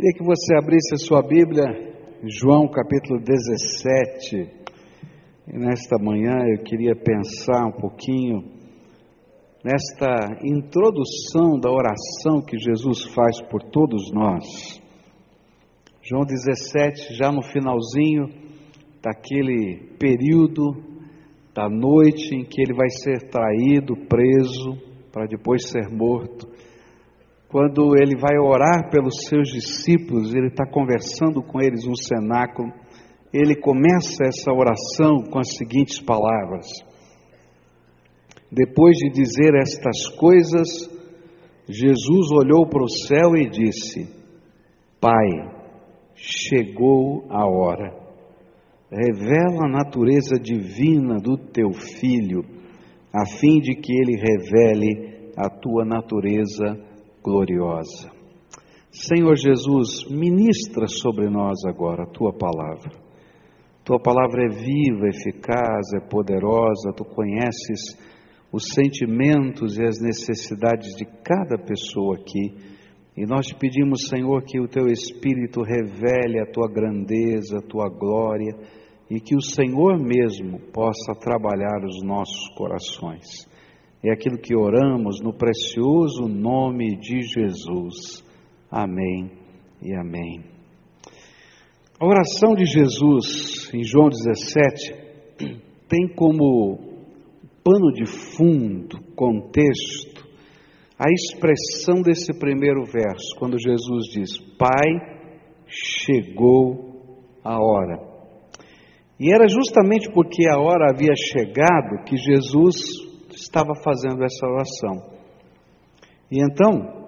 Queria que você abrisse a sua Bíblia, João capítulo 17. E nesta manhã eu queria pensar um pouquinho nesta introdução da oração que Jesus faz por todos nós. João 17, já no finalzinho daquele período da noite em que ele vai ser traído, preso, para depois ser morto quando ele vai orar pelos seus discípulos, ele está conversando com eles no cenáculo, ele começa essa oração com as seguintes palavras: Depois de dizer estas coisas, Jesus olhou para o céu e disse: Pai, chegou a hora. Revela a natureza divina do teu filho, a fim de que ele revele a tua natureza divina gloriosa. Senhor Jesus, ministra sobre nós agora a tua palavra. Tua palavra é viva, eficaz, é poderosa, tu conheces os sentimentos e as necessidades de cada pessoa aqui. E nós te pedimos, Senhor, que o teu Espírito revele a tua grandeza, a tua glória e que o Senhor mesmo possa trabalhar os nossos corações. É aquilo que oramos no precioso nome de Jesus. Amém e amém. A oração de Jesus em João 17 tem como pano de fundo, contexto, a expressão desse primeiro verso, quando Jesus diz: Pai, chegou a hora. E era justamente porque a hora havia chegado que Jesus estava fazendo essa oração. E então,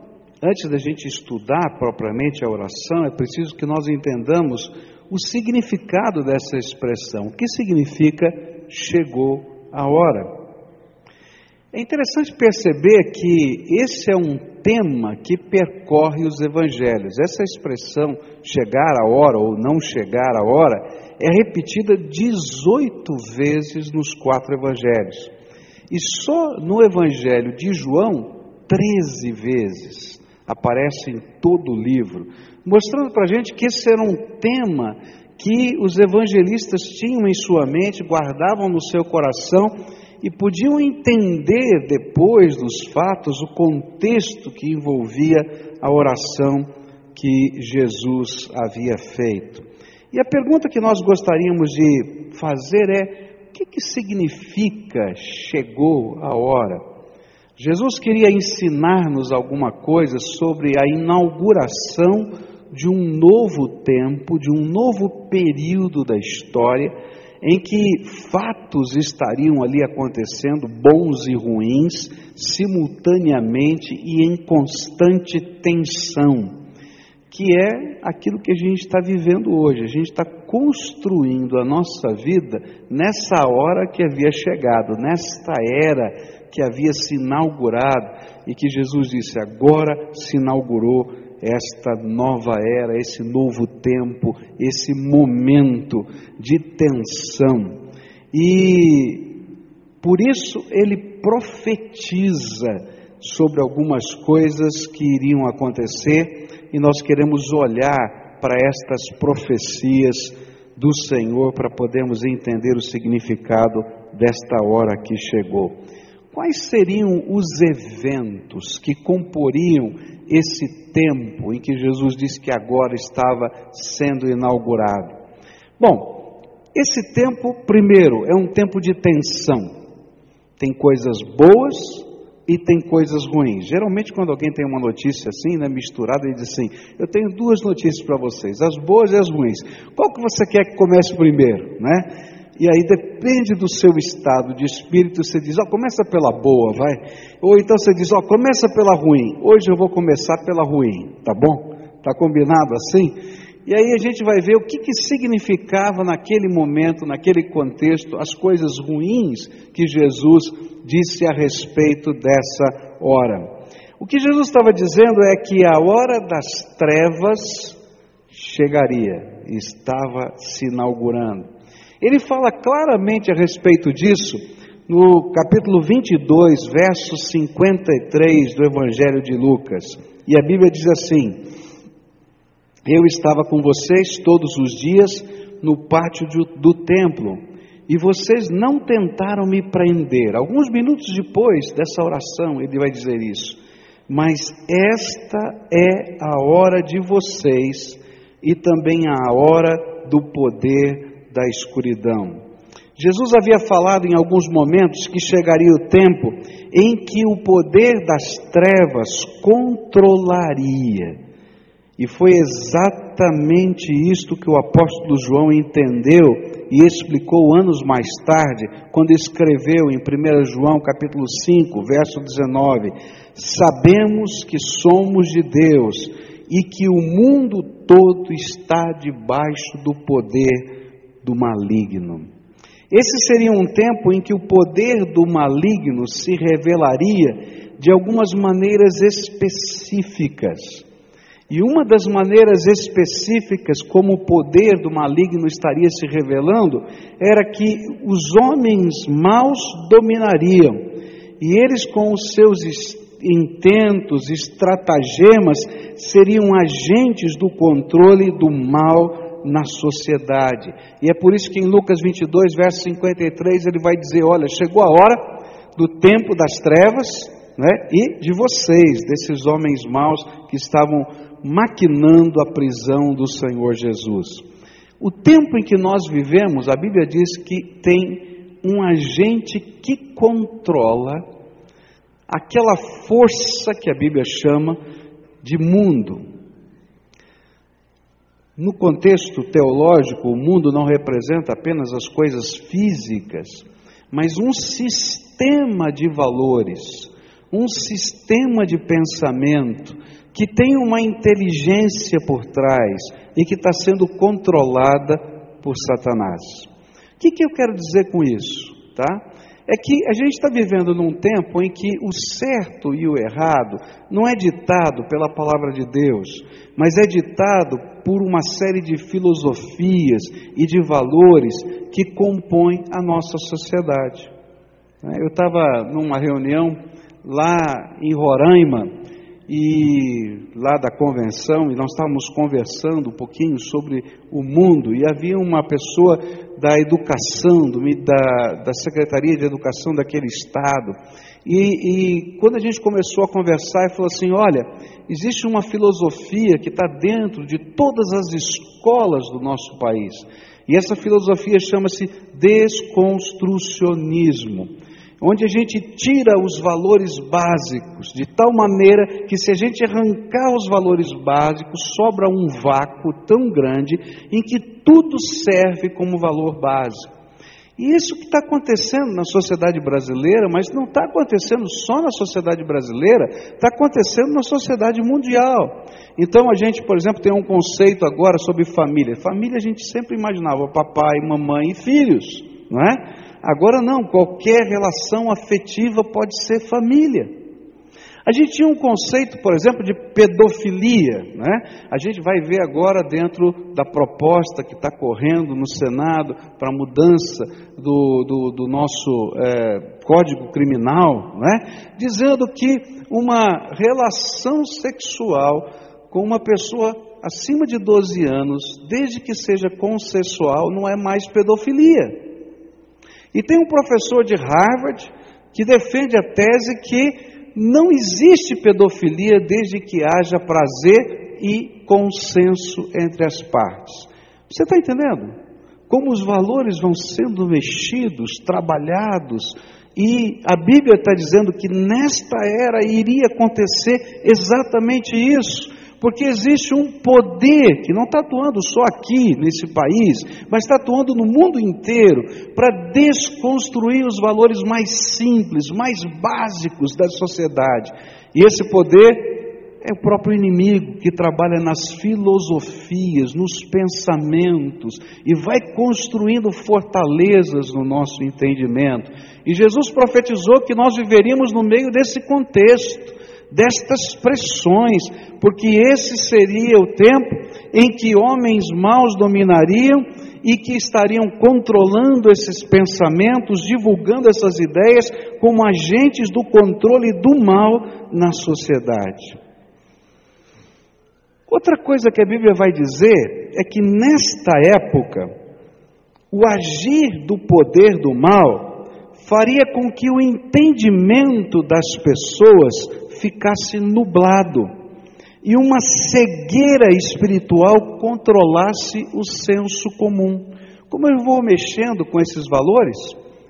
antes da gente estudar propriamente a oração, é preciso que nós entendamos o significado dessa expressão. O que significa chegou a hora? É interessante perceber que esse é um tema que percorre os evangelhos. Essa expressão chegar a hora ou não chegar a hora é repetida 18 vezes nos quatro evangelhos. E só no Evangelho de João, 13 vezes, aparece em todo o livro, mostrando para a gente que esse era um tema que os evangelistas tinham em sua mente, guardavam no seu coração e podiam entender depois dos fatos o contexto que envolvia a oração que Jesus havia feito. E a pergunta que nós gostaríamos de fazer é: que, que significa chegou a hora? Jesus queria ensinar-nos alguma coisa sobre a inauguração de um novo tempo, de um novo período da história, em que fatos estariam ali acontecendo, bons e ruins, simultaneamente e em constante tensão que é aquilo que a gente está vivendo hoje. A gente está construindo a nossa vida nessa hora que havia chegado, nesta era que havia se inaugurado e que Jesus disse: agora se inaugurou esta nova era, esse novo tempo, esse momento de tensão. E por isso ele profetiza sobre algumas coisas que iriam acontecer e nós queremos olhar para estas profecias do Senhor para podermos entender o significado desta hora que chegou. Quais seriam os eventos que comporiam esse tempo em que Jesus disse que agora estava sendo inaugurado? Bom, esse tempo, primeiro, é um tempo de tensão. Tem coisas boas e tem coisas ruins. Geralmente, quando alguém tem uma notícia assim, né, misturada, ele diz assim: Eu tenho duas notícias para vocês, as boas e as ruins. Qual que você quer que comece primeiro? Né? E aí depende do seu estado de espírito, você diz, ó, oh, começa pela boa, vai. Ou então você diz, ó, oh, começa pela ruim. Hoje eu vou começar pela ruim, tá bom? Tá combinado assim? E aí a gente vai ver o que, que significava naquele momento, naquele contexto, as coisas ruins que Jesus disse a respeito dessa hora. O que Jesus estava dizendo é que a hora das trevas chegaria, estava se inaugurando. Ele fala claramente a respeito disso no capítulo 22, verso 53 do Evangelho de Lucas. E a Bíblia diz assim: eu estava com vocês todos os dias no pátio do templo e vocês não tentaram me prender. Alguns minutos depois dessa oração, ele vai dizer isso. Mas esta é a hora de vocês e também a hora do poder da escuridão. Jesus havia falado em alguns momentos que chegaria o tempo em que o poder das trevas controlaria. E foi exatamente isto que o apóstolo João entendeu e explicou anos mais tarde, quando escreveu em 1 João capítulo 5, verso 19: Sabemos que somos de Deus e que o mundo todo está debaixo do poder do maligno. Esse seria um tempo em que o poder do maligno se revelaria de algumas maneiras específicas. E uma das maneiras específicas como o poder do maligno estaria se revelando era que os homens maus dominariam, e eles, com os seus intentos, estratagemas, seriam agentes do controle do mal na sociedade. E é por isso que em Lucas 22, verso 53, ele vai dizer: Olha, chegou a hora do tempo das trevas né, e de vocês, desses homens maus que estavam maquinando a prisão do Senhor Jesus. O tempo em que nós vivemos, a Bíblia diz que tem um agente que controla aquela força que a Bíblia chama de mundo, no contexto teológico, o mundo não representa apenas as coisas físicas, mas um sistema de valores, um sistema de pensamento que tem uma inteligência por trás e que está sendo controlada por Satanás. O que, que eu quero dizer com isso? Tá? É que a gente está vivendo num tempo em que o certo e o errado não é ditado pela palavra de Deus, mas é ditado por uma série de filosofias e de valores que compõem a nossa sociedade. Eu estava numa reunião lá em Roraima, e lá da convenção, e nós estávamos conversando um pouquinho sobre o mundo, e havia uma pessoa da educação, do, da, da Secretaria de Educação daquele estado, e, e quando a gente começou a conversar, ele falou assim: olha, existe uma filosofia que está dentro de todas as escolas do nosso país, e essa filosofia chama-se desconstrucionismo onde a gente tira os valores básicos, de tal maneira que se a gente arrancar os valores básicos, sobra um vácuo tão grande em que tudo serve como valor básico. E isso que está acontecendo na sociedade brasileira, mas não está acontecendo só na sociedade brasileira, está acontecendo na sociedade mundial. Então a gente, por exemplo, tem um conceito agora sobre família. Família a gente sempre imaginava papai, mamãe e filhos, não é? Agora não, qualquer relação afetiva pode ser família. A gente tinha um conceito, por exemplo, de pedofilia. Né? A gente vai ver agora, dentro da proposta que está correndo no Senado para a mudança do, do, do nosso é, Código Criminal, né? dizendo que uma relação sexual com uma pessoa acima de 12 anos, desde que seja consensual, não é mais pedofilia. E tem um professor de Harvard que defende a tese que não existe pedofilia desde que haja prazer e consenso entre as partes. Você está entendendo? Como os valores vão sendo mexidos, trabalhados, e a Bíblia está dizendo que nesta era iria acontecer exatamente isso porque existe um poder que não está atuando só aqui nesse país, mas está atuando no mundo inteiro para desconstruir os valores mais simples, mais básicos da sociedade. E esse poder é o próprio inimigo que trabalha nas filosofias, nos pensamentos e vai construindo fortalezas no nosso entendimento. E Jesus profetizou que nós viveríamos no meio desse contexto destas pressões, porque esse seria o tempo em que homens maus dominariam e que estariam controlando esses pensamentos, divulgando essas ideias como agentes do controle do mal na sociedade. Outra coisa que a Bíblia vai dizer é que nesta época, o agir do poder do mal faria com que o entendimento das pessoas ficasse nublado e uma cegueira espiritual controlasse o senso comum. Como eu vou mexendo com esses valores,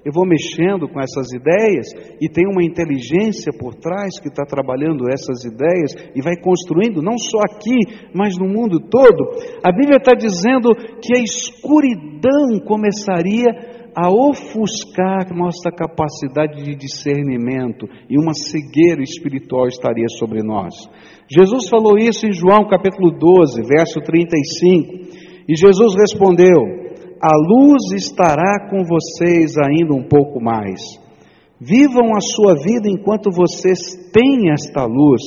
eu vou mexendo com essas ideias e tem uma inteligência por trás que está trabalhando essas ideias e vai construindo, não só aqui, mas no mundo todo. A Bíblia está dizendo que a escuridão começaria a ofuscar nossa capacidade de discernimento e uma cegueira espiritual estaria sobre nós. Jesus falou isso em João capítulo 12, verso 35, e Jesus respondeu: a luz estará com vocês ainda um pouco mais. Vivam a sua vida enquanto vocês têm esta luz,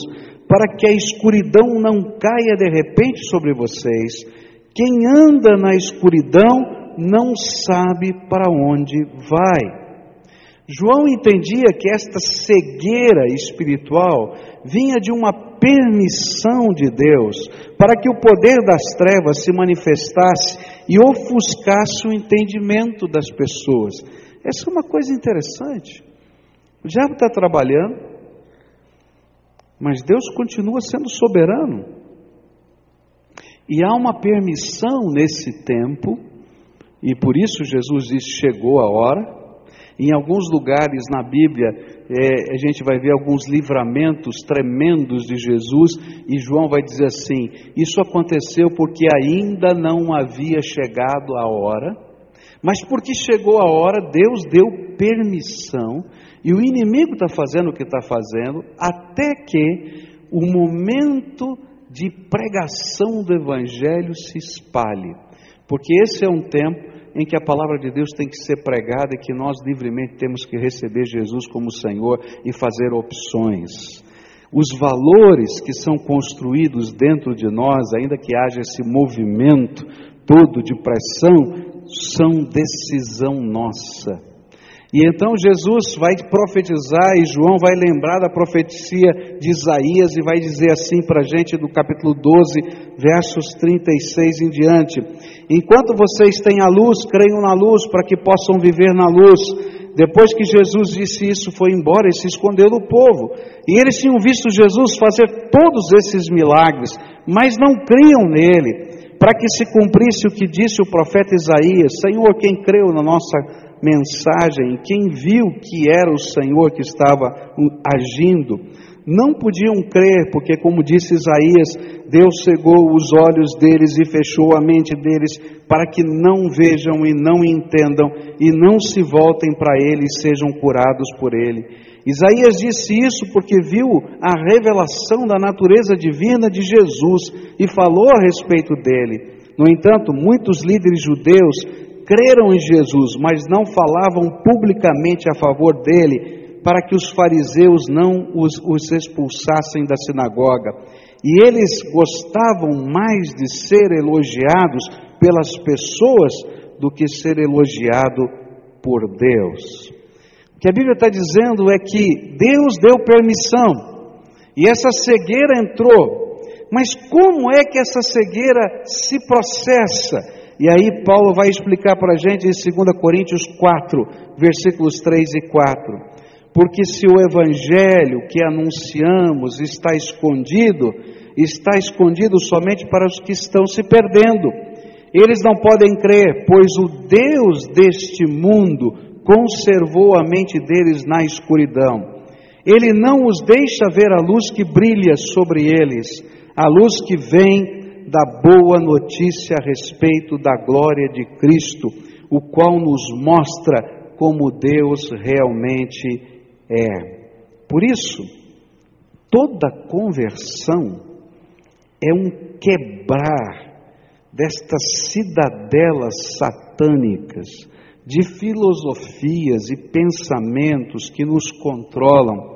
para que a escuridão não caia de repente sobre vocês. Quem anda na escuridão não sabe para onde vai. João entendia que esta cegueira espiritual vinha de uma permissão de Deus para que o poder das trevas se manifestasse e ofuscasse o entendimento das pessoas. Essa é uma coisa interessante. O diabo está trabalhando, mas Deus continua sendo soberano. E há uma permissão nesse tempo, e por isso Jesus disse: chegou a hora. Em alguns lugares na Bíblia, é, a gente vai ver alguns livramentos tremendos de Jesus, e João vai dizer assim: Isso aconteceu porque ainda não havia chegado a hora, mas porque chegou a hora, Deus deu permissão, e o inimigo está fazendo o que está fazendo, até que o momento de pregação do Evangelho se espalhe, porque esse é um tempo em que a palavra de Deus tem que ser pregada e que nós livremente temos que receber Jesus como Senhor e fazer opções. Os valores que são construídos dentro de nós, ainda que haja esse movimento todo de pressão, são decisão nossa. E então Jesus vai profetizar e João vai lembrar da profecia de Isaías e vai dizer assim para a gente do capítulo 12, versos 36 em diante: Enquanto vocês têm a luz, creiam na luz para que possam viver na luz. Depois que Jesus disse isso, foi embora e se escondeu do povo. E eles tinham visto Jesus fazer todos esses milagres, mas não criam nele, para que se cumprisse o que disse o profeta Isaías: Senhor, quem creu na nossa mensagem, quem viu que era o Senhor que estava agindo, não podiam crer, porque, como disse Isaías, Deus cegou os olhos deles e fechou a mente deles, para que não vejam e não entendam, e não se voltem para Ele e sejam curados por Ele. Isaías disse isso porque viu a revelação da natureza divina de Jesus e falou a respeito dele. No entanto, muitos líderes judeus creram em Jesus, mas não falavam publicamente a favor dele, para que os fariseus não os, os expulsassem da sinagoga. E eles gostavam mais de ser elogiados pelas pessoas do que ser elogiado por Deus. O que a Bíblia está dizendo é que Deus deu permissão e essa cegueira entrou. Mas como é que essa cegueira se processa? E aí Paulo vai explicar para a gente em 2 Coríntios 4, versículos 3 e 4. Porque se o evangelho que anunciamos está escondido, está escondido somente para os que estão se perdendo. Eles não podem crer, pois o Deus deste mundo conservou a mente deles na escuridão. Ele não os deixa ver a luz que brilha sobre eles, a luz que vem da boa notícia a respeito da glória de Cristo, o qual nos mostra como Deus realmente é. Por isso, toda conversão é um quebrar destas cidadelas satânicas de filosofias e pensamentos que nos controlam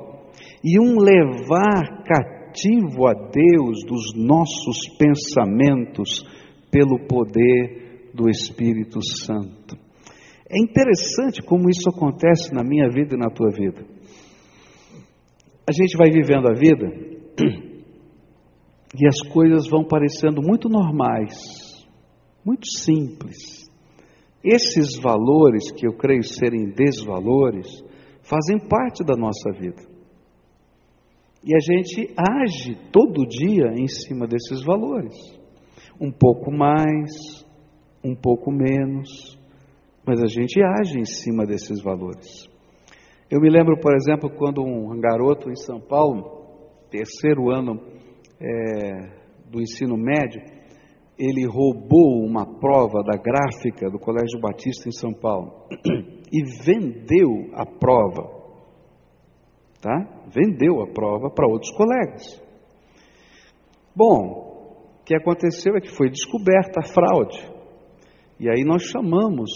e um levar cativo cativo a Deus dos nossos pensamentos pelo poder do Espírito Santo. É interessante como isso acontece na minha vida e na tua vida. A gente vai vivendo a vida e as coisas vão parecendo muito normais, muito simples. Esses valores, que eu creio serem desvalores, fazem parte da nossa vida. E a gente age todo dia em cima desses valores. Um pouco mais, um pouco menos, mas a gente age em cima desses valores. Eu me lembro, por exemplo, quando um garoto em São Paulo, terceiro ano é, do ensino médio, ele roubou uma prova da gráfica do Colégio Batista em São Paulo e vendeu a prova, tá? Vendeu a prova para outros colegas. Bom, o que aconteceu é que foi descoberta a fraude. E aí nós chamamos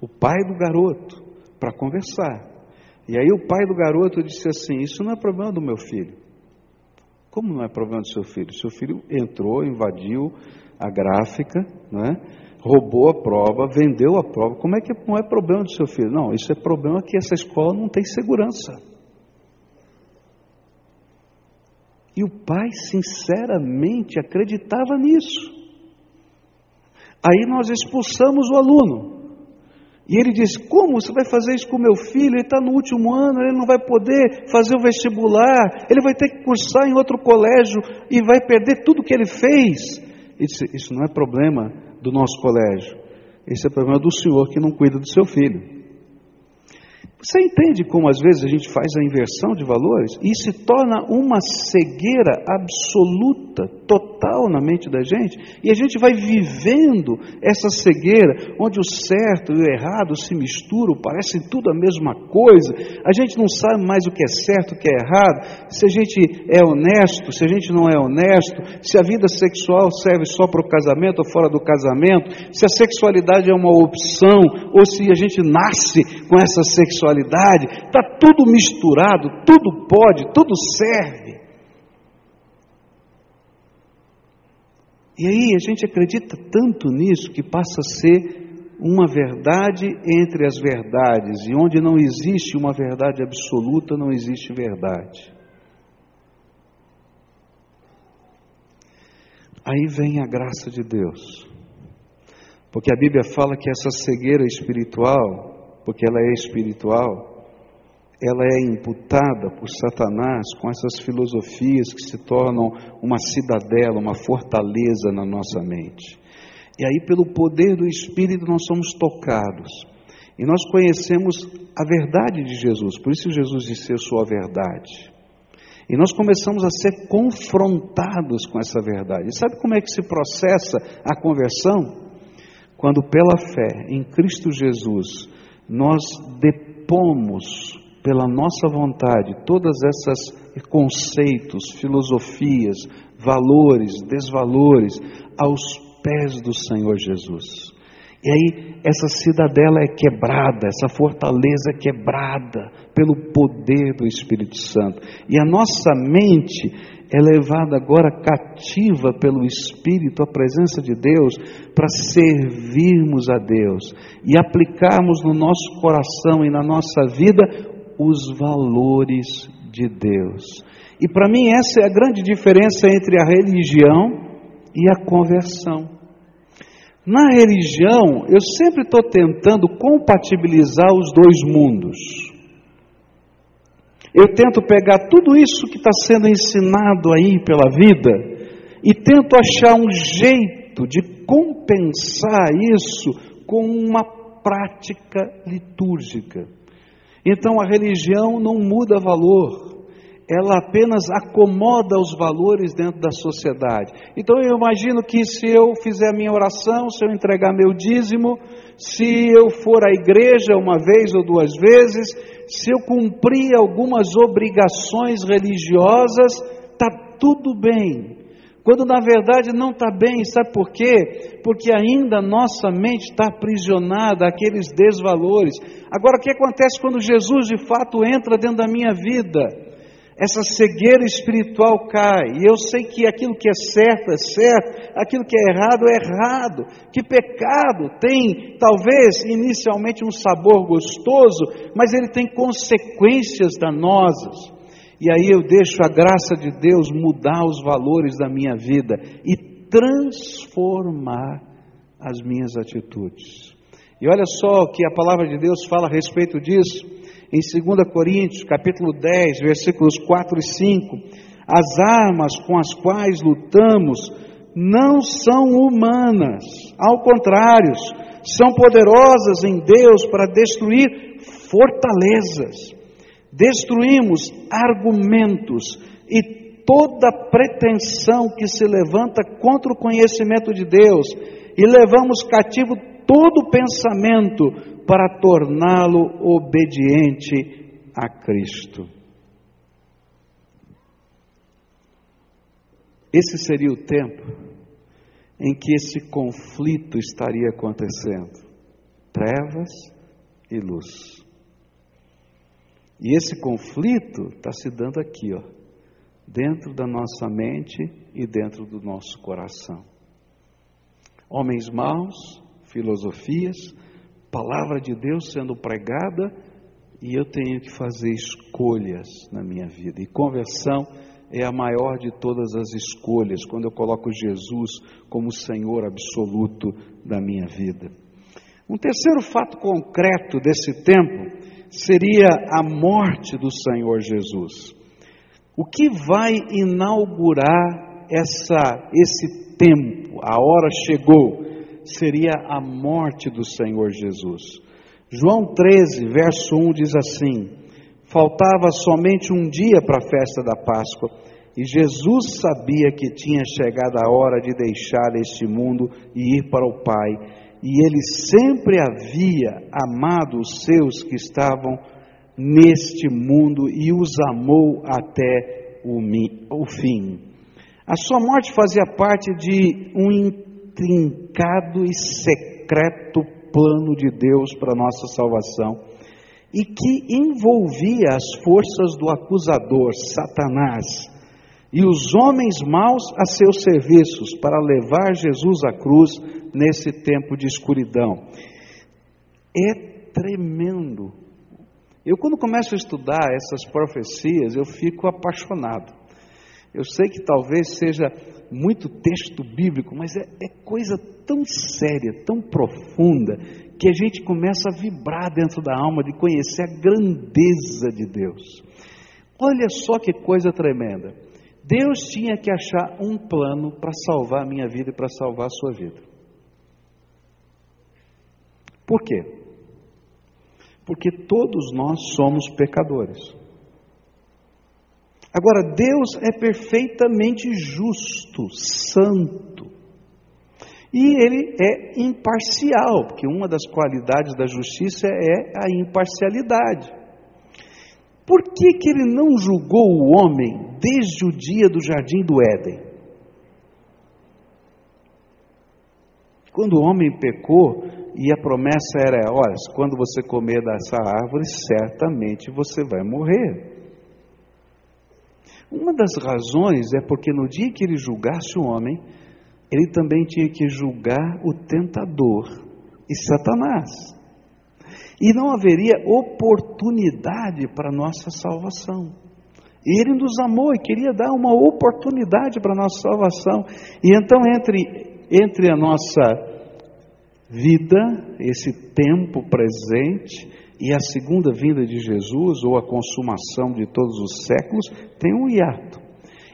o pai do garoto para conversar. E aí o pai do garoto disse assim: Isso não é problema do meu filho. Como não é problema do seu filho? Seu filho entrou, invadiu a gráfica, né? roubou a prova, vendeu a prova. Como é que não é problema do seu filho? Não, isso é problema que essa escola não tem segurança. E o pai, sinceramente, acreditava nisso. Aí nós expulsamos o aluno. E ele disse: Como você vai fazer isso com meu filho? Ele está no último ano, ele não vai poder fazer o vestibular, ele vai ter que cursar em outro colégio e vai perder tudo que ele fez. Ele disse: Isso não é problema do nosso colégio, esse é problema do senhor que não cuida do seu filho. Você entende como às vezes a gente faz a inversão de valores e se torna uma cegueira absoluta, total na mente da gente, e a gente vai vivendo essa cegueira, onde o certo e o errado se misturam, parecem tudo a mesma coisa, a gente não sabe mais o que é certo o que é errado, se a gente é honesto, se a gente não é honesto, se a vida sexual serve só para o casamento ou fora do casamento, se a sexualidade é uma opção ou se a gente nasce com essa sexualidade sexualidade, está tudo misturado, tudo pode, tudo serve. E aí a gente acredita tanto nisso que passa a ser uma verdade entre as verdades, e onde não existe uma verdade absoluta, não existe verdade. Aí vem a graça de Deus, porque a Bíblia fala que essa cegueira espiritual porque ela é espiritual, ela é imputada por Satanás com essas filosofias que se tornam uma cidadela, uma fortaleza na nossa mente. E aí, pelo poder do Espírito, nós somos tocados. E nós conhecemos a verdade de Jesus, por isso Jesus disse: Eu sou a verdade. E nós começamos a ser confrontados com essa verdade. E sabe como é que se processa a conversão? Quando, pela fé em Cristo Jesus, nós depomos pela nossa vontade todas essas conceitos, filosofias, valores, desvalores aos pés do Senhor Jesus. E aí essa cidadela é quebrada, essa fortaleza é quebrada pelo poder do Espírito Santo. E a nossa mente é levada agora cativa pelo Espírito à presença de Deus para servirmos a Deus e aplicarmos no nosso coração e na nossa vida os valores de Deus. E para mim essa é a grande diferença entre a religião e a conversão. Na religião, eu sempre estou tentando compatibilizar os dois mundos. Eu tento pegar tudo isso que está sendo ensinado aí pela vida e tento achar um jeito de compensar isso com uma prática litúrgica. Então a religião não muda valor, ela apenas acomoda os valores dentro da sociedade. Então eu imagino que se eu fizer a minha oração, se eu entregar meu dízimo, se eu for à igreja uma vez ou duas vezes, se eu cumprir algumas obrigações religiosas, está tudo bem. Quando na verdade não está bem, sabe por quê? Porque ainda nossa mente está aprisionada àqueles desvalores. Agora, o que acontece quando Jesus de fato entra dentro da minha vida? Essa cegueira espiritual cai, e eu sei que aquilo que é certo é certo, aquilo que é errado é errado, que pecado tem talvez inicialmente um sabor gostoso, mas ele tem consequências danosas. E aí eu deixo a graça de Deus mudar os valores da minha vida e transformar as minhas atitudes. E olha só o que a palavra de Deus fala a respeito disso em 2 Coríntios, capítulo 10, versículos 4 e 5. As armas com as quais lutamos não são humanas, ao contrário, são poderosas em Deus para destruir fortalezas. Destruímos argumentos e toda pretensão que se levanta contra o conhecimento de Deus e levamos cativo todo pensamento para torná-lo obediente a Cristo. Esse seria o tempo em que esse conflito estaria acontecendo trevas e luz. E esse conflito está se dando aqui, ó, dentro da nossa mente e dentro do nosso coração. Homens maus, filosofias, palavra de Deus sendo pregada, e eu tenho que fazer escolhas na minha vida. E conversão é a maior de todas as escolhas, quando eu coloco Jesus como Senhor absoluto da minha vida. Um terceiro fato concreto desse tempo seria a morte do Senhor Jesus. O que vai inaugurar essa, esse tempo, a hora chegou, seria a morte do Senhor Jesus. João 13, verso 1 diz assim: Faltava somente um dia para a festa da Páscoa e Jesus sabia que tinha chegado a hora de deixar este mundo e ir para o Pai. E ele sempre havia amado os seus que estavam neste mundo e os amou até o fim. A sua morte fazia parte de um intrincado e secreto plano de Deus para nossa salvação e que envolvia as forças do acusador, Satanás, e os homens maus a seus serviços para levar Jesus à cruz nesse tempo de escuridão. É tremendo. Eu, quando começo a estudar essas profecias, eu fico apaixonado. Eu sei que talvez seja muito texto bíblico, mas é, é coisa tão séria, tão profunda, que a gente começa a vibrar dentro da alma de conhecer a grandeza de Deus. Olha só que coisa tremenda. Deus tinha que achar um plano para salvar a minha vida e para salvar a sua vida. Por quê? Porque todos nós somos pecadores. Agora, Deus é perfeitamente justo, santo. E ele é imparcial, porque uma das qualidades da justiça é a imparcialidade. Por que, que ele não julgou o homem desde o dia do jardim do Éden? Quando o homem pecou e a promessa era: olha, quando você comer dessa árvore, certamente você vai morrer. Uma das razões é porque no dia que ele julgasse o homem, ele também tinha que julgar o tentador e Satanás. E não haveria oportunidade para nossa salvação. E ele nos amou e queria dar uma oportunidade para nossa salvação. E então, entre, entre a nossa vida, esse tempo presente, e a segunda vinda de Jesus, ou a consumação de todos os séculos, tem um hiato.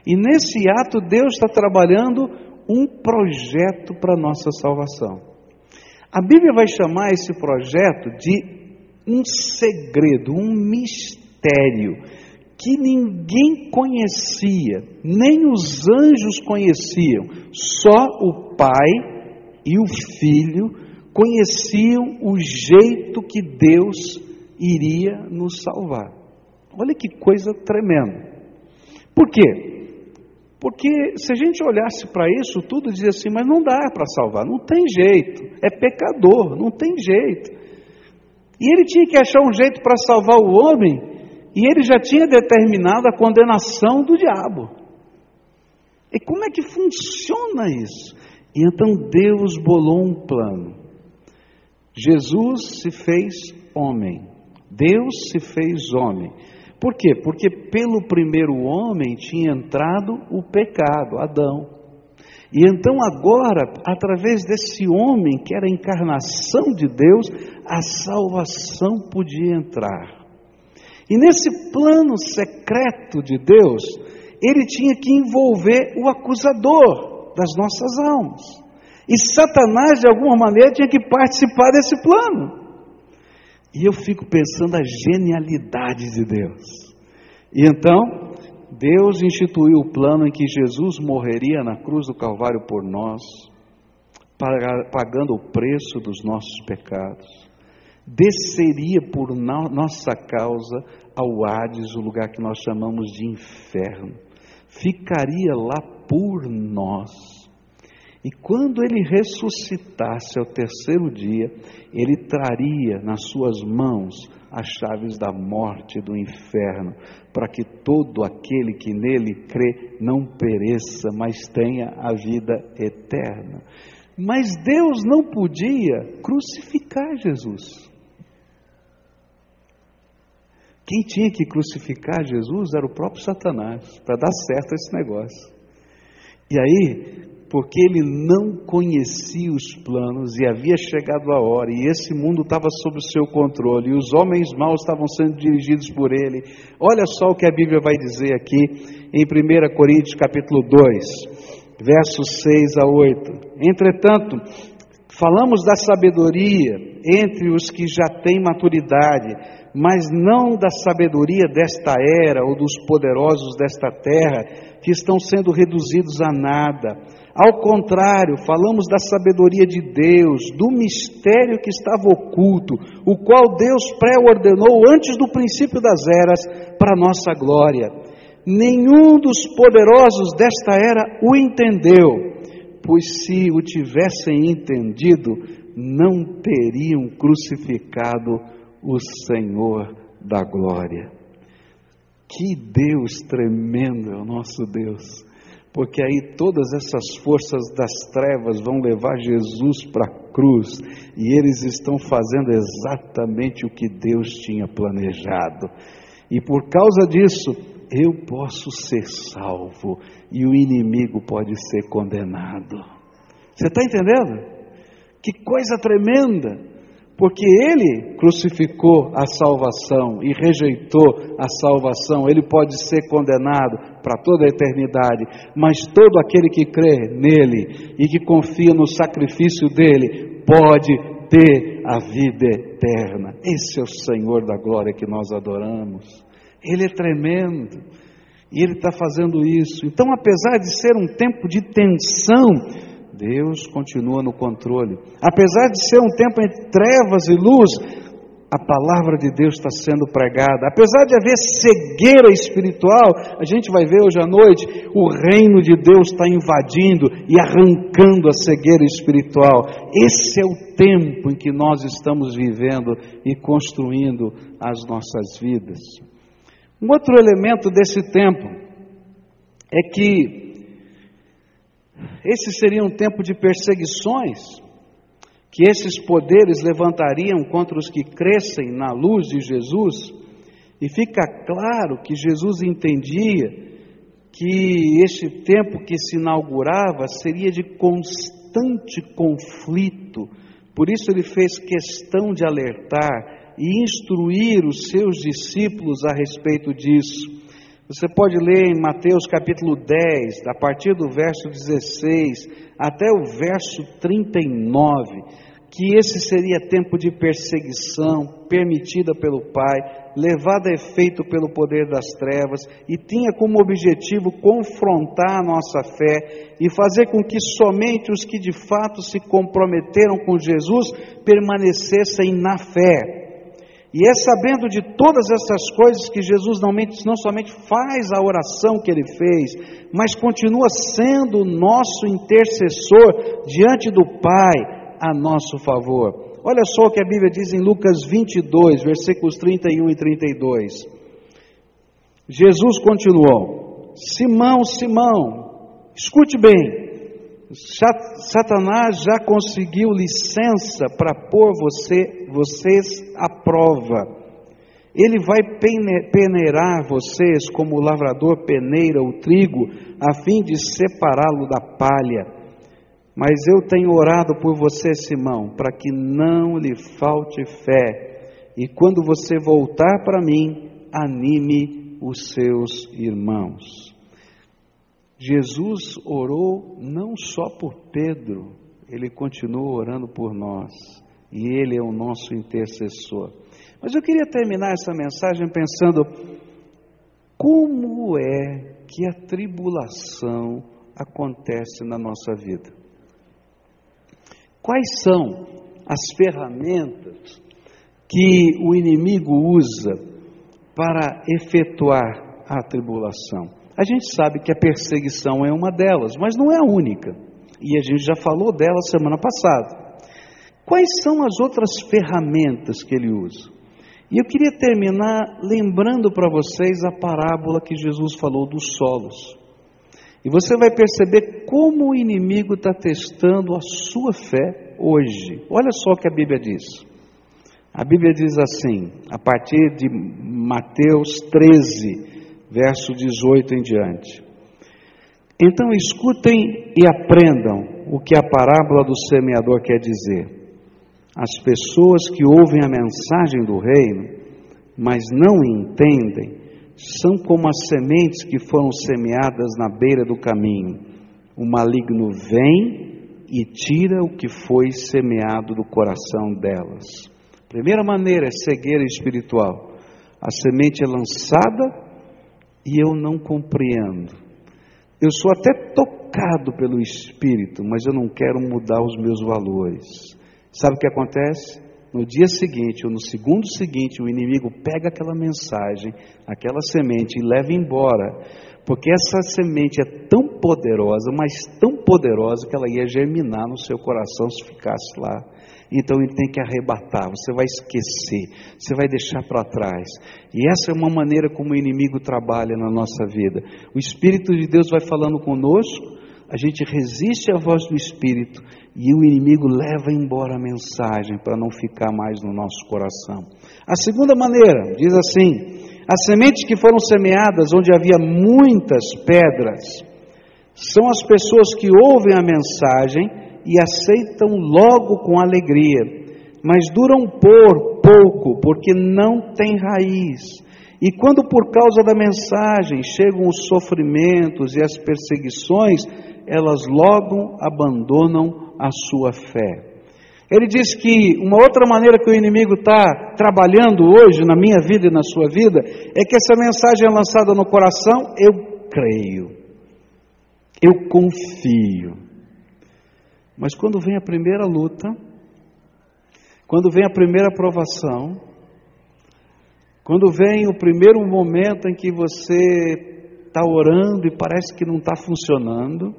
E nesse hiato, Deus está trabalhando um projeto para a nossa salvação. A Bíblia vai chamar esse projeto de um segredo, um mistério que ninguém conhecia, nem os anjos conheciam, só o Pai e o Filho conheciam o jeito que Deus iria nos salvar. Olha que coisa tremenda. Por quê? Porque se a gente olhasse para isso tudo, dizia assim, mas não dá para salvar, não tem jeito, é pecador, não tem jeito. E ele tinha que achar um jeito para salvar o homem, e ele já tinha determinado a condenação do diabo. E como é que funciona isso? E então Deus bolou um plano. Jesus se fez homem, Deus se fez homem Por quê? Porque pelo primeiro homem tinha entrado o pecado, Adão. E então, agora, através desse homem que era a encarnação de Deus, a salvação podia entrar. E nesse plano secreto de Deus, ele tinha que envolver o acusador das nossas almas. E Satanás, de alguma maneira, tinha que participar desse plano. E eu fico pensando a genialidade de Deus. E então, Deus instituiu o plano em que Jesus morreria na cruz do Calvário por nós, pagando o preço dos nossos pecados. Desceria por nossa causa ao Hades, o lugar que nós chamamos de inferno. Ficaria lá por nós. E quando ele ressuscitasse ao terceiro dia, ele traria nas suas mãos as chaves da morte e do inferno, para que todo aquele que nele crê não pereça, mas tenha a vida eterna. Mas Deus não podia crucificar Jesus. Quem tinha que crucificar Jesus era o próprio Satanás, para dar certo esse negócio. E aí, porque ele não conhecia os planos e havia chegado a hora, e esse mundo estava sob o seu controle, e os homens maus estavam sendo dirigidos por ele. Olha só o que a Bíblia vai dizer aqui em 1 Coríntios capítulo 2, versos 6 a 8. Entretanto, falamos da sabedoria entre os que já têm maturidade, mas não da sabedoria desta era ou dos poderosos desta terra, que estão sendo reduzidos a nada ao contrário, falamos da sabedoria de Deus, do mistério que estava oculto, o qual Deus pré-ordenou antes do princípio das eras para nossa glória. Nenhum dos poderosos desta era o entendeu, pois se o tivessem entendido, não teriam crucificado o Senhor da glória. Que Deus tremendo é o nosso Deus porque aí todas essas forças das trevas vão levar Jesus para a cruz e eles estão fazendo exatamente o que Deus tinha planejado. E por causa disso, eu posso ser salvo e o inimigo pode ser condenado. Você está entendendo? Que coisa tremenda! Porque ele crucificou a salvação e rejeitou a salvação, ele pode ser condenado para toda a eternidade, mas todo aquele que crê nele e que confia no sacrifício dele pode ter a vida eterna. Esse é o Senhor da glória que nós adoramos. Ele é tremendo e ele está fazendo isso. Então, apesar de ser um tempo de tensão, Deus continua no controle. Apesar de ser um tempo entre trevas e luz, a palavra de Deus está sendo pregada. Apesar de haver cegueira espiritual, a gente vai ver hoje à noite, o reino de Deus está invadindo e arrancando a cegueira espiritual. Esse é o tempo em que nós estamos vivendo e construindo as nossas vidas. Um outro elemento desse tempo é que esse seria um tempo de perseguições que esses poderes levantariam contra os que crescem na luz de Jesus, e fica claro que Jesus entendia que este tempo que se inaugurava seria de constante conflito, por isso ele fez questão de alertar e instruir os seus discípulos a respeito disso. Você pode ler em Mateus capítulo 10, a partir do verso 16 até o verso 39, que esse seria tempo de perseguição permitida pelo Pai, levada a efeito pelo poder das trevas, e tinha como objetivo confrontar a nossa fé e fazer com que somente os que de fato se comprometeram com Jesus permanecessem na fé. E é sabendo de todas essas coisas que Jesus não, não somente faz a oração que ele fez, mas continua sendo o nosso intercessor diante do Pai a nosso favor. Olha só o que a Bíblia diz em Lucas 22, versículos 31 e 32. Jesus continuou: Simão, Simão, escute bem, Satanás já conseguiu licença para pôr você, vocês à prova. Ele vai peneirar vocês como o lavrador peneira o trigo, a fim de separá-lo da palha. Mas eu tenho orado por você, Simão, para que não lhe falte fé. E quando você voltar para mim, anime os seus irmãos. Jesus orou não só por Pedro, ele continua orando por nós. E ele é o nosso intercessor. Mas eu queria terminar essa mensagem pensando como é que a tribulação acontece na nossa vida. Quais são as ferramentas que o inimigo usa para efetuar a tribulação? A gente sabe que a perseguição é uma delas, mas não é a única. E a gente já falou dela semana passada. Quais são as outras ferramentas que ele usa? E eu queria terminar lembrando para vocês a parábola que Jesus falou dos solos. E você vai perceber como o inimigo está testando a sua fé hoje. Olha só o que a Bíblia diz. A Bíblia diz assim, a partir de Mateus 13, verso 18 em diante. Então escutem e aprendam o que a parábola do semeador quer dizer. As pessoas que ouvem a mensagem do reino, mas não entendem, são como as sementes que foram semeadas na beira do caminho. O maligno vem e tira o que foi semeado do coração delas. Primeira maneira é cegueira espiritual. A semente é lançada e eu não compreendo. Eu sou até tocado pelo Espírito, mas eu não quero mudar os meus valores. Sabe o que acontece? No dia seguinte ou no segundo seguinte, o inimigo pega aquela mensagem, aquela semente e leva embora, porque essa semente é tão poderosa, mas tão poderosa que ela ia germinar no seu coração se ficasse lá. Então ele tem que arrebatar, você vai esquecer, você vai deixar para trás. E essa é uma maneira como o inimigo trabalha na nossa vida. O Espírito de Deus vai falando conosco, a gente resiste à voz do Espírito e o inimigo leva embora a mensagem para não ficar mais no nosso coração. A segunda maneira, diz assim: as sementes que foram semeadas onde havia muitas pedras são as pessoas que ouvem a mensagem e aceitam logo com alegria, mas duram por pouco, porque não têm raiz. E quando por causa da mensagem chegam os sofrimentos e as perseguições, elas logo abandonam a sua fé. Ele diz que uma outra maneira que o inimigo está trabalhando hoje na minha vida e na sua vida é que essa mensagem é lançada no coração, eu creio, eu confio. Mas quando vem a primeira luta, quando vem a primeira provação, quando vem o primeiro momento em que você está orando e parece que não está funcionando,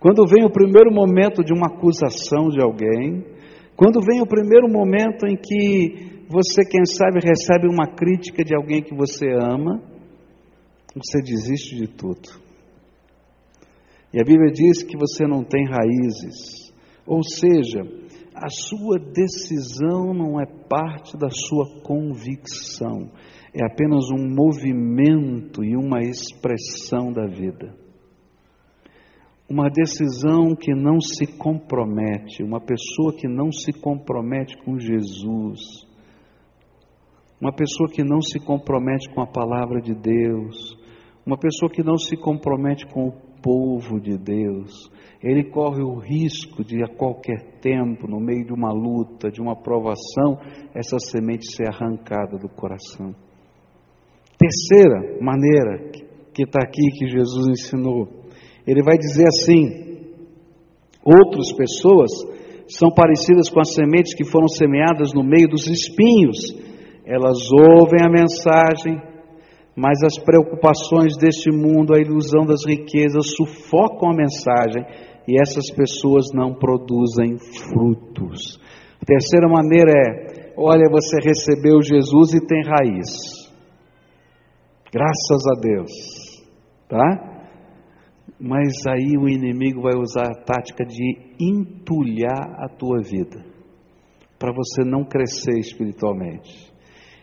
quando vem o primeiro momento de uma acusação de alguém, quando vem o primeiro momento em que você, quem sabe, recebe uma crítica de alguém que você ama, você desiste de tudo. E a Bíblia diz que você não tem raízes, ou seja, a sua decisão não é parte da sua convicção, é apenas um movimento e uma expressão da vida uma decisão que não se compromete, uma pessoa que não se compromete com Jesus, uma pessoa que não se compromete com a palavra de Deus, uma pessoa que não se compromete com o povo de Deus, ele corre o risco de a qualquer tempo, no meio de uma luta, de uma provação, essa semente ser arrancada do coração. Terceira maneira que está aqui que Jesus ensinou ele vai dizer assim: outras pessoas são parecidas com as sementes que foram semeadas no meio dos espinhos. Elas ouvem a mensagem, mas as preocupações deste mundo, a ilusão das riquezas sufocam a mensagem e essas pessoas não produzem frutos. A terceira maneira é: olha, você recebeu Jesus e tem raiz. Graças a Deus, tá? Mas aí o inimigo vai usar a tática de entulhar a tua vida, para você não crescer espiritualmente.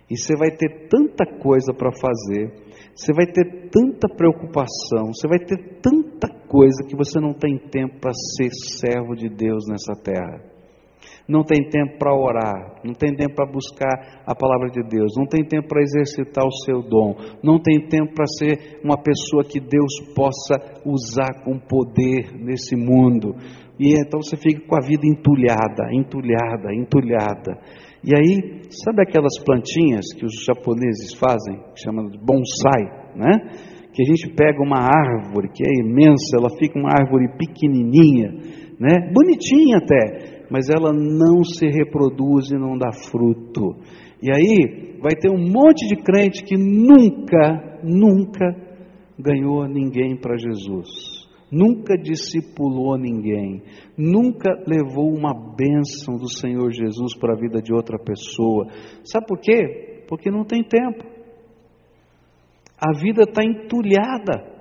E você vai ter tanta coisa para fazer, você vai ter tanta preocupação, você vai ter tanta coisa que você não tem tempo para ser servo de Deus nessa terra. Não tem tempo para orar, não tem tempo para buscar a palavra de Deus, não tem tempo para exercitar o seu dom, não tem tempo para ser uma pessoa que Deus possa usar com poder nesse mundo. E então você fica com a vida entulhada, entulhada, entulhada. E aí, sabe aquelas plantinhas que os japoneses fazem, chamam de bonsai, né? Que a gente pega uma árvore que é imensa, ela fica uma árvore pequenininha, né? Bonitinha até, mas ela não se reproduz e não dá fruto. E aí vai ter um monte de crente que nunca, nunca ganhou ninguém para Jesus nunca discipulou ninguém, nunca levou uma bênção do Senhor Jesus para a vida de outra pessoa. Sabe por quê? Porque não tem tempo. A vida está entulhada.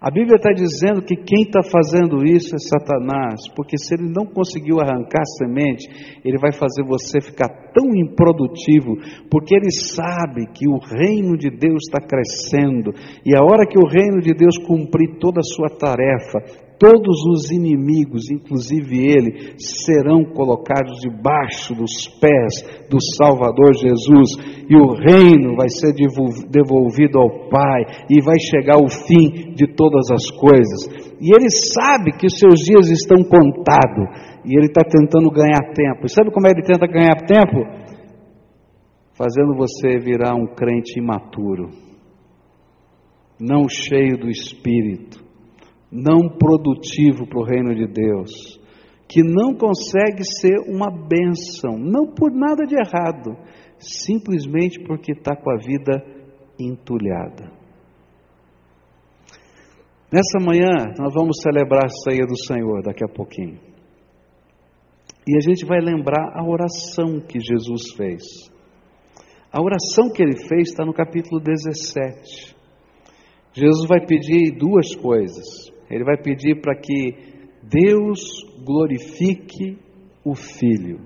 A Bíblia está dizendo que quem está fazendo isso é Satanás, porque se ele não conseguiu arrancar a semente, ele vai fazer você ficar tão improdutivo, porque ele sabe que o reino de Deus está crescendo, e a hora que o reino de Deus cumprir toda a sua tarefa, todos os inimigos, inclusive ele, serão colocados debaixo dos pés do Salvador Jesus, e o reino vai ser devolvido ao Pai, e vai chegar o fim de todas as coisas. E ele sabe que os seus dias estão contados, e ele está tentando ganhar tempo. E sabe como ele tenta ganhar tempo? Fazendo você virar um crente imaturo, não cheio do Espírito não produtivo para o reino de Deus, que não consegue ser uma bênção, não por nada de errado, simplesmente porque está com a vida entulhada. Nessa manhã, nós vamos celebrar a ceia do Senhor daqui a pouquinho. E a gente vai lembrar a oração que Jesus fez. A oração que ele fez está no capítulo 17. Jesus vai pedir duas coisas. Ele vai pedir para que Deus glorifique o Filho.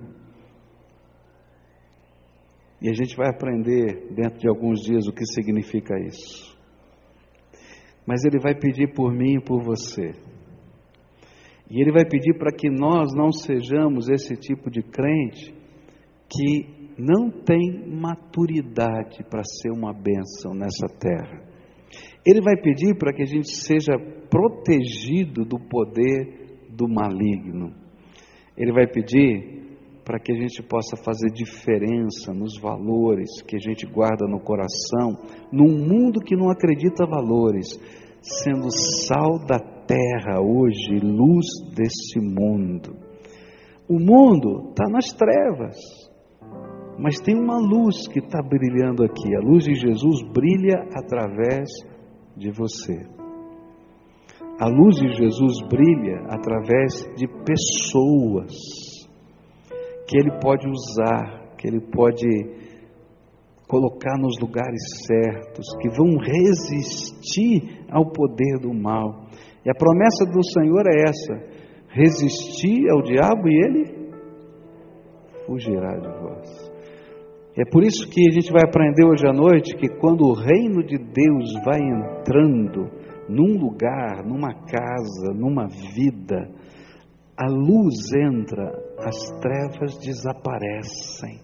E a gente vai aprender dentro de alguns dias o que significa isso. Mas Ele vai pedir por mim e por você. E Ele vai pedir para que nós não sejamos esse tipo de crente que não tem maturidade para ser uma bênção nessa terra. Ele vai pedir para que a gente seja protegido do poder do maligno. Ele vai pedir para que a gente possa fazer diferença nos valores que a gente guarda no coração, num mundo que não acredita valores, sendo sal da terra hoje, luz desse mundo. O mundo está nas trevas, mas tem uma luz que está brilhando aqui. A luz de Jesus brilha através de você. A luz de Jesus brilha através de pessoas que Ele pode usar, que Ele pode colocar nos lugares certos, que vão resistir ao poder do mal. E a promessa do Senhor é essa: resistir ao diabo e ele fugirá de vós. É por isso que a gente vai aprender hoje à noite que quando o reino de Deus vai entrando num lugar, numa casa, numa vida, a luz entra, as trevas desaparecem.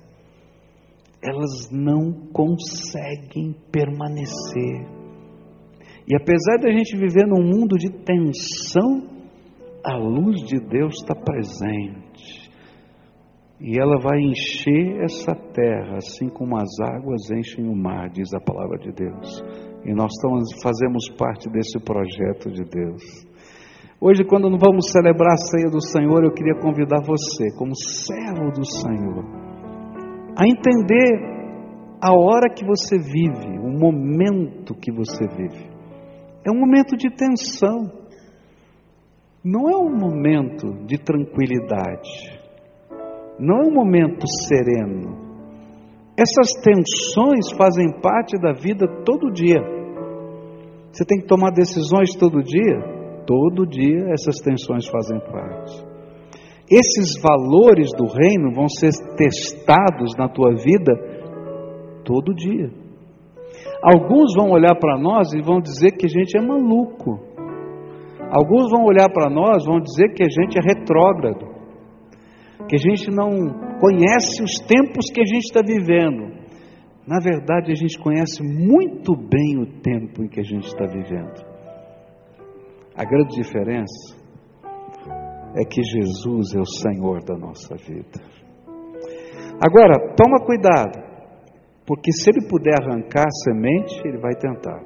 Elas não conseguem permanecer. E apesar de a gente viver num mundo de tensão, a luz de Deus está presente e ela vai encher essa terra, assim como as águas enchem o mar, diz a palavra de Deus. E nós estamos, fazemos parte desse projeto de Deus. Hoje, quando vamos celebrar a ceia do Senhor, eu queria convidar você, como servo do Senhor, a entender a hora que você vive, o momento que você vive. É um momento de tensão, não é um momento de tranquilidade não é um momento sereno. Essas tensões fazem parte da vida todo dia. Você tem que tomar decisões todo dia? Todo dia essas tensões fazem parte. Esses valores do reino vão ser testados na tua vida todo dia. Alguns vão olhar para nós e vão dizer que a gente é maluco. Alguns vão olhar para nós e vão dizer que a gente é retrógrado, que a gente não conhece os tempos que a gente está vivendo. Na verdade, a gente conhece muito bem o tempo em que a gente está vivendo. A grande diferença é que Jesus é o Senhor da nossa vida. Agora, toma cuidado, porque se ele puder arrancar a semente, ele vai tentar.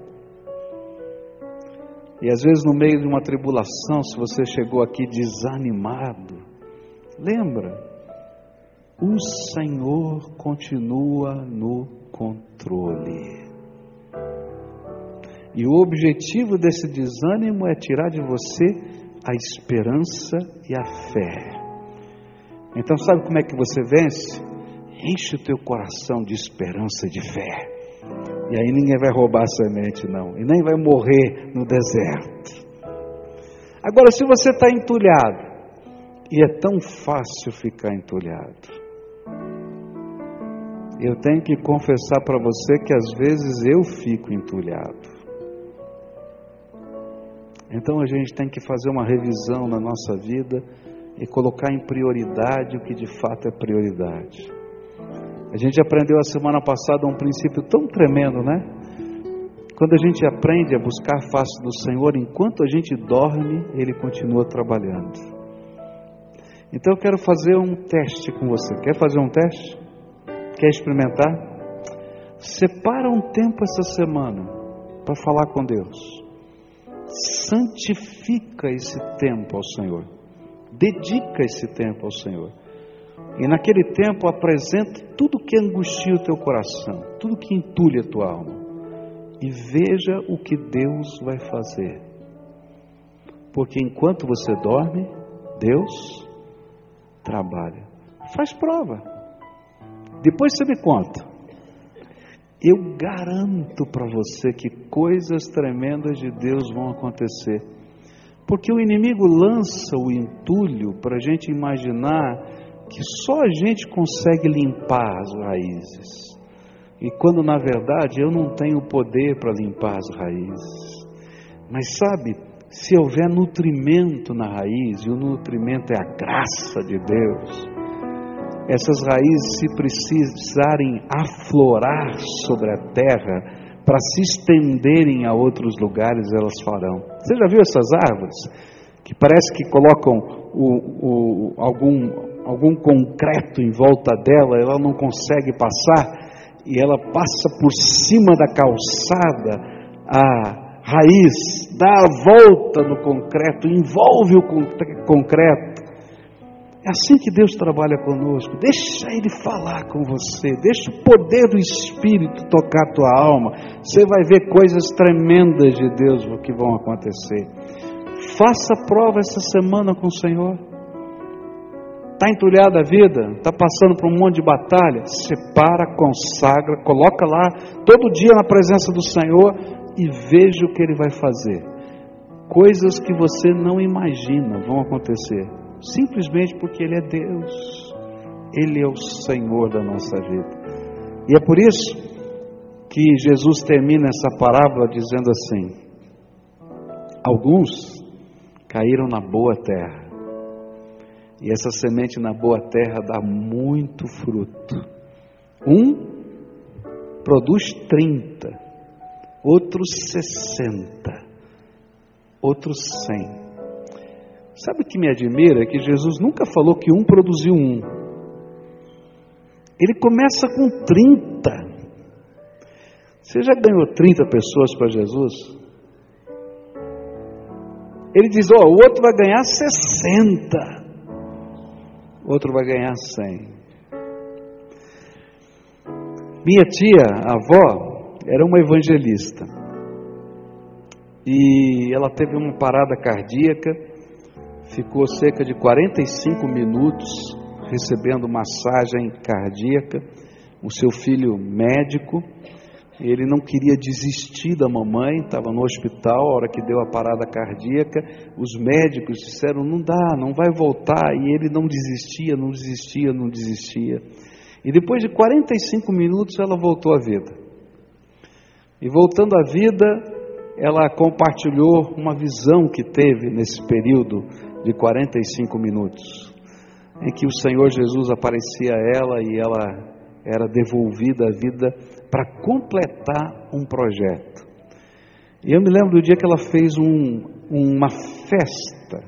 E às vezes, no meio de uma tribulação, se você chegou aqui desanimado, lembra, o Senhor continua no controle. E o objetivo desse desânimo é tirar de você a esperança e a fé. Então, sabe como é que você vence? Enche o teu coração de esperança e de fé. E aí ninguém vai roubar a semente, não. E nem vai morrer no deserto. Agora, se você está entulhado, e é tão fácil ficar entulhado, eu tenho que confessar para você que às vezes eu fico entulhado. Então a gente tem que fazer uma revisão na nossa vida e colocar em prioridade o que de fato é prioridade. A gente aprendeu a semana passada um princípio tão tremendo, né? Quando a gente aprende a buscar a face do Senhor, enquanto a gente dorme, Ele continua trabalhando. Então eu quero fazer um teste com você. Quer fazer um teste? Quer experimentar? Separa um tempo essa semana para falar com Deus. Santifica esse tempo ao Senhor. Dedica esse tempo ao Senhor. E naquele tempo apresenta tudo que angustia o teu coração, tudo que entulha a tua alma. E veja o que Deus vai fazer. Porque enquanto você dorme, Deus trabalha. Faz prova. Depois você me conta. Eu garanto para você que coisas tremendas de Deus vão acontecer. Porque o inimigo lança o entulho para a gente imaginar que só a gente consegue limpar as raízes. E quando na verdade eu não tenho poder para limpar as raízes. Mas sabe, se houver nutrimento na raiz, e o nutrimento é a graça de Deus, essas raízes, se precisarem aflorar sobre a terra, para se estenderem a outros lugares, elas farão. Você já viu essas árvores? Que parece que colocam o, o, algum, algum concreto em volta dela, ela não consegue passar, e ela passa por cima da calçada, a raiz dá a volta no concreto, envolve o concreto, é assim que Deus trabalha conosco. Deixa Ele falar com você. Deixa o poder do Espírito tocar a tua alma. Você vai ver coisas tremendas de Deus que vão acontecer. Faça prova essa semana com o Senhor. Está entulhada a vida? Está passando por um monte de batalha? Separa, consagra, coloca lá todo dia na presença do Senhor e veja o que Ele vai fazer. Coisas que você não imagina vão acontecer simplesmente porque Ele é Deus, Ele é o Senhor da nossa vida. E é por isso que Jesus termina essa parábola dizendo assim: Alguns caíram na boa terra, e essa semente na boa terra dá muito fruto. Um produz 30, outros 60, outros 100. Sabe o que me admira? É que Jesus nunca falou que um produziu um. Ele começa com 30. Você já ganhou 30 pessoas para Jesus? Ele diz: Ó, oh, o outro vai ganhar 60, o outro vai ganhar 100. Minha tia, a avó, era uma evangelista. E ela teve uma parada cardíaca ficou cerca de 45 minutos recebendo massagem cardíaca. O seu filho médico, ele não queria desistir da mamãe, estava no hospital, a hora que deu a parada cardíaca, os médicos disseram: não dá, não vai voltar, e ele não desistia, não desistia, não desistia. E depois de 45 minutos ela voltou à vida. E voltando à vida, ela compartilhou uma visão que teve nesse período de 45 minutos, em que o Senhor Jesus aparecia a ela e ela era devolvida à vida para completar um projeto. E eu me lembro do dia que ela fez um, uma festa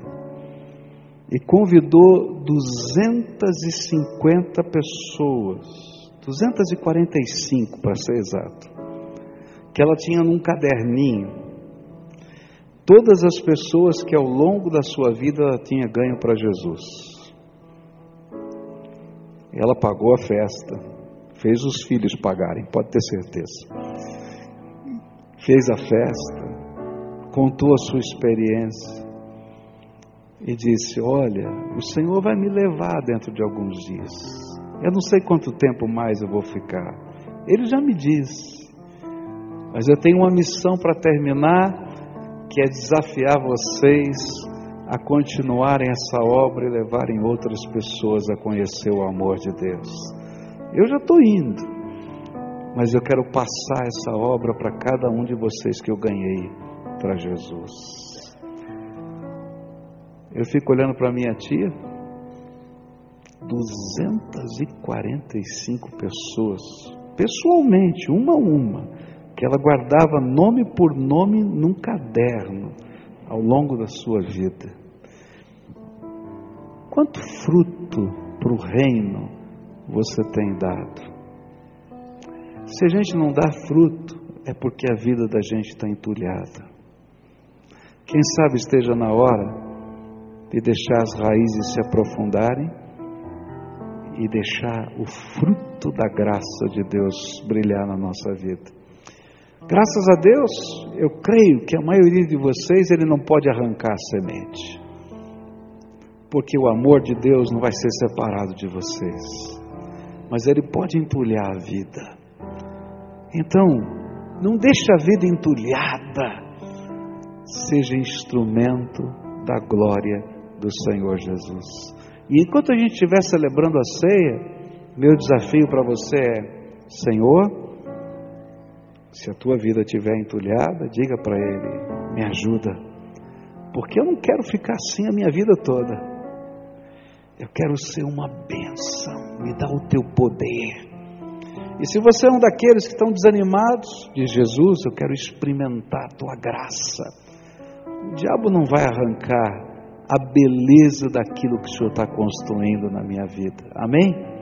e convidou 250 pessoas, 245 para ser exato, que ela tinha num caderninho todas as pessoas que ao longo da sua vida ela tinha ganho para Jesus. Ela pagou a festa, fez os filhos pagarem, pode ter certeza. Fez a festa, contou a sua experiência e disse: Olha, o Senhor vai me levar dentro de alguns dias. Eu não sei quanto tempo mais eu vou ficar. Ele já me disse. Mas eu tenho uma missão para terminar que é desafiar vocês a continuarem essa obra e levarem outras pessoas a conhecer o amor de Deus. Eu já estou indo, mas eu quero passar essa obra para cada um de vocês que eu ganhei para Jesus. Eu fico olhando para minha tia, 245 pessoas, pessoalmente, uma a uma, que ela guardava nome por nome num caderno ao longo da sua vida. Quanto fruto para o reino você tem dado? Se a gente não dá fruto, é porque a vida da gente está entulhada. Quem sabe esteja na hora de deixar as raízes se aprofundarem e deixar o fruto da graça de Deus brilhar na nossa vida. Graças a Deus, eu creio que a maioria de vocês ele não pode arrancar a semente. Porque o amor de Deus não vai ser separado de vocês. Mas ele pode entulhar a vida. Então, não deixe a vida entulhada. Seja instrumento da glória do Senhor Jesus. E enquanto a gente estiver celebrando a ceia, meu desafio para você é: Senhor, se a tua vida estiver entulhada, diga para Ele: me ajuda, porque eu não quero ficar assim a minha vida toda. Eu quero ser uma bênção, me dá o teu poder. E se você é um daqueles que estão desanimados, diz Jesus, eu quero experimentar a tua graça. O diabo não vai arrancar a beleza daquilo que o Senhor está construindo na minha vida. Amém?